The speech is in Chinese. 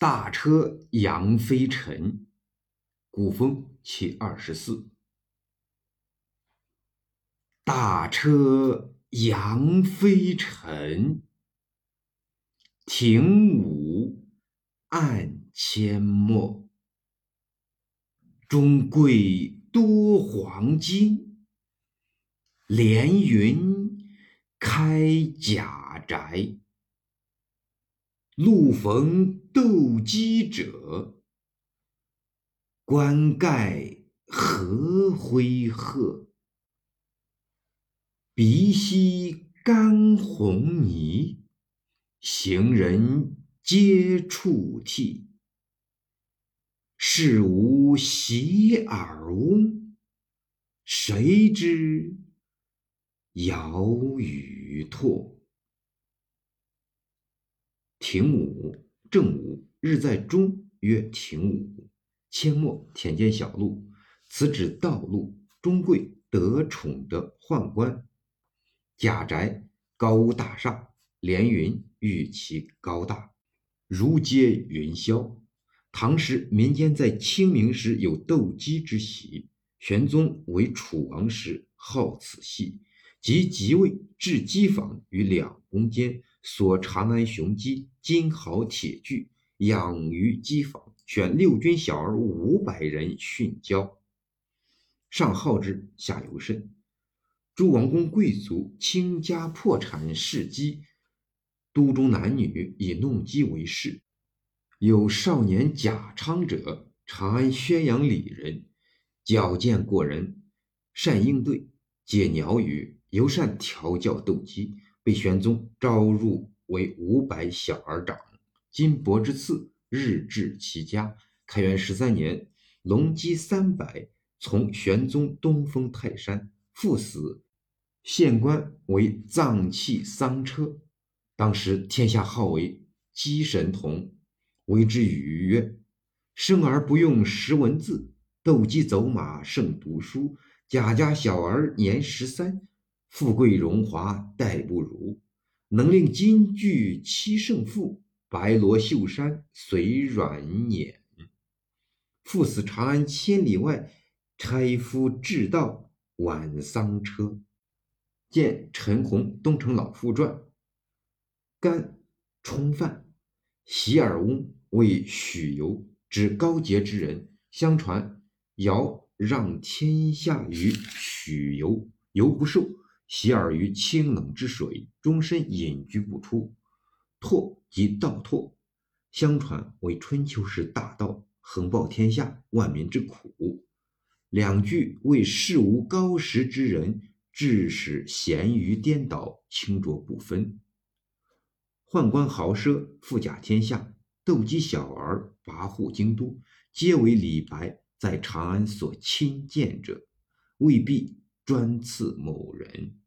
大车扬飞尘，古风其二十四。大车扬飞尘，庭午暗阡陌。中贵多黄金，连云开甲宅。路逢斗鸡者，冠盖何辉赫？鼻息干红泥，行人皆触涕。事无洗耳翁，谁知尧与唾？庭午，正午，日在中，曰庭午。阡陌，田间小路，此指道路。中贵，得宠的宦官。贾宅，高屋大厦。连云，喻其高大。如接云霄。唐时民间在清明时有斗鸡之习，玄宗为楚王时好此戏，即即位置鸡坊于两宫间。所长安雄鸡，金毫铁具，养于机坊，选六军小儿五百人训教。上好之，下尤甚。诸王公贵族倾家破产事鸡，都中男女以弄鸡为事。有少年贾昌者，长安宣阳里人，矫健过人，善应对，解鸟语，尤善调教斗鸡。被玄宗招入为五百小儿长，金帛之赐，日至其家。开元十三年，龙鸡三百，从玄宗东封泰山，父死，县官为葬器丧车。当时天下号为鸡神童，为之语曰：“生而不用识文字，斗鸡走马胜读书。贾家小儿年十三。”富贵荣华待不如，能令金具七胜负，白罗绣衫随软辇。赴死长安千里外，差夫至道挽丧车。见陈洪《东城老妇传》。干充饭，洗耳翁为许由，指高洁之人。相传尧让天下于许由，由不受。洗耳于清冷之水，终身隐居不出。拓即道拓，相传为春秋时大道，横报天下万民之苦。两句为世无高识之人，致使咸鱼颠倒，清浊不分。宦官豪奢，富甲天下，斗鸡小儿跋扈京都，皆为李白在长安所亲见者，未必专赐某人。